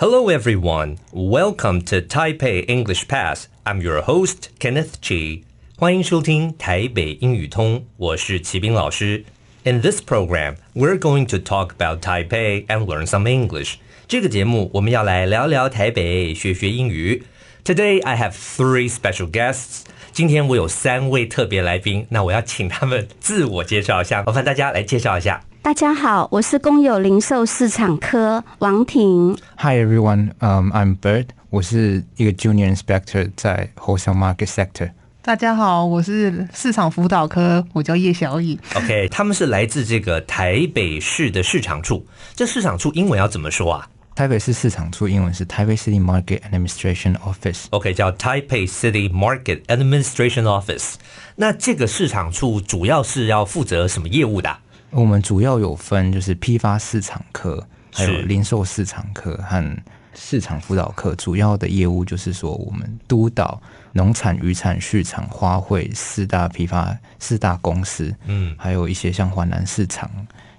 Hello, everyone. Welcome to Taipei English Pass. I'm your host, Kenneth Chi. 欢迎收听台北英语通，我是齐斌老师。In this program, we're going to talk about Taipei and learn some English. 这个节目我们要来聊聊台北，学学英语。Today I have three special guests. 今天我有三位特别来宾，那我要请他们自我介绍一下，麻烦大家来介绍一下。 大家好，我是公有零售市场科王婷。Hi everyone, um, I'm Bird. 我是一个 Junior Inspector 在 Wholesale Market Sector。大家好，我是市场辅导科，我叫叶小颖。OK，他们是来自这个台北市的市场处。这市场处英文要怎么说啊？台北市市场处英文是台北 City Market Administration Office。OK，叫 Taipei City Market Administration Office。那这个市场处主要是要负责什么业务的？我们主要有分，就是批发市场科，还有零售市场科和市场辅导科。主要的业务就是说，我们督导农产、渔产、畜产、花卉四大批发四大公司，嗯，还有一些像华南市场、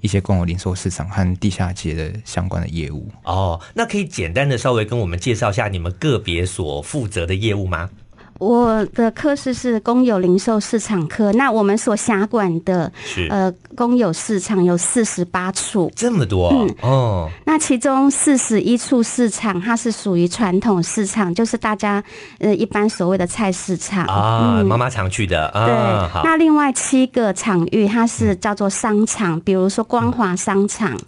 一些公有零售市场和地下街的相关的业务。哦，那可以简单的稍微跟我们介绍一下你们个别所负责的业务吗？我的科室是公有零售市场科，那我们所辖管的是。呃公有市场有四十八处，这么多，嗯。哦，那其中四十一处市场它是属于传统市场，就是大家呃一般所谓的菜市场。啊，妈妈常去的，啊、对。那另外七个场域它是叫做商场，嗯、比如说光华商场。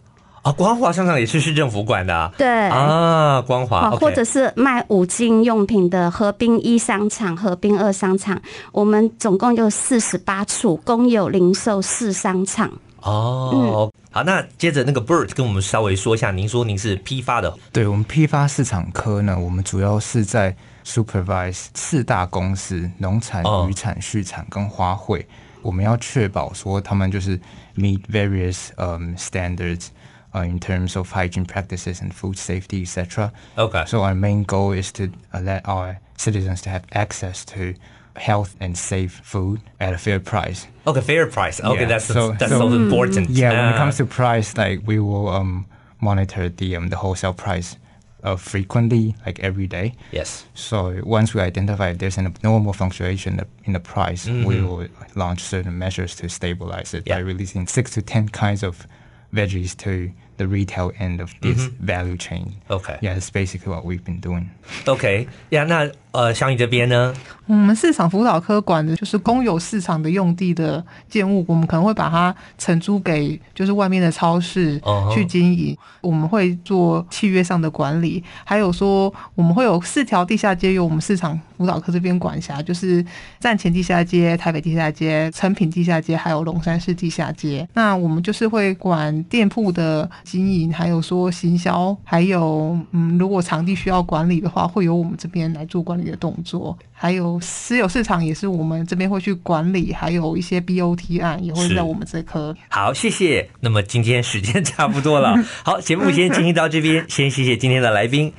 啊，光华商场也是市政府管的啊。对啊，光华，或者是卖五金用品的河滨一商场、河滨二商场，我们总共有四十八处公有零售市商场。哦，嗯、好，那接着那个 Bert 跟我们稍微说一下，您说您是批发的，对，我们批发市场科呢，我们主要是在 supervise 四大公司农产、渔产、畜产跟花卉，我们要确保说他们就是 meet various um standards。Uh, in terms of hygiene practices and food safety, etc. Okay. So our main goal is to uh, let our citizens to have access to health and safe food at a fair price. Okay, fair price. Okay, yeah. that's so, that's so, so important. Yeah, uh, when it comes to price, like we will um, monitor the um, the wholesale price uh, frequently, like every day. Yes. So once we identify if there's an abnormal fluctuation in the price, mm -hmm. we will launch certain measures to stabilize it yeah. by releasing six to ten kinds of veggies to the retail end of this value chain. Okay. Yeah, that's basically what we've been doing. Okay. Yeah, 那呃，小颖这边呢？我们市场辅导科管的就是公有市场的用地的建物，我们可能会把它承租给就是外面的超市去经营。Uh huh. 我们会做契约上的管理，还有说我们会有四条地下街由我们市场辅导科这边管辖，就是站前地下街、台北地下街、成品地下街，还有龙山市地下街。那我们就是会管店铺的经营，还有说行销，还有嗯，如果场地需要管理的话，会由我们这边来做管理。的动作，还有私有市场也是我们这边会去管理，还有一些 BOT 案也会在我们这科。好，谢谢。那么今天时间差不多了，好，节目先进行到这边，先谢谢今天的来宾。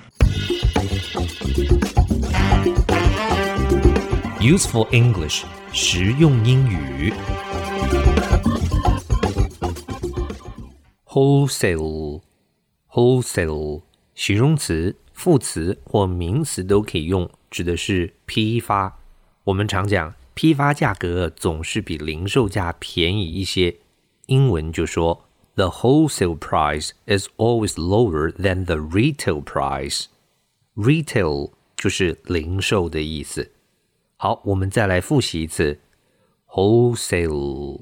Useful English，实用英语。Wholesale，wholesale，形容词、副词或名词都可以用。指的是批发，我们常讲批发价格总是比零售价便宜一些。英文就说 The wholesale price is always lower than the retail price. Retail 就是零售的意思。好，我们再来复习一次 wholesale。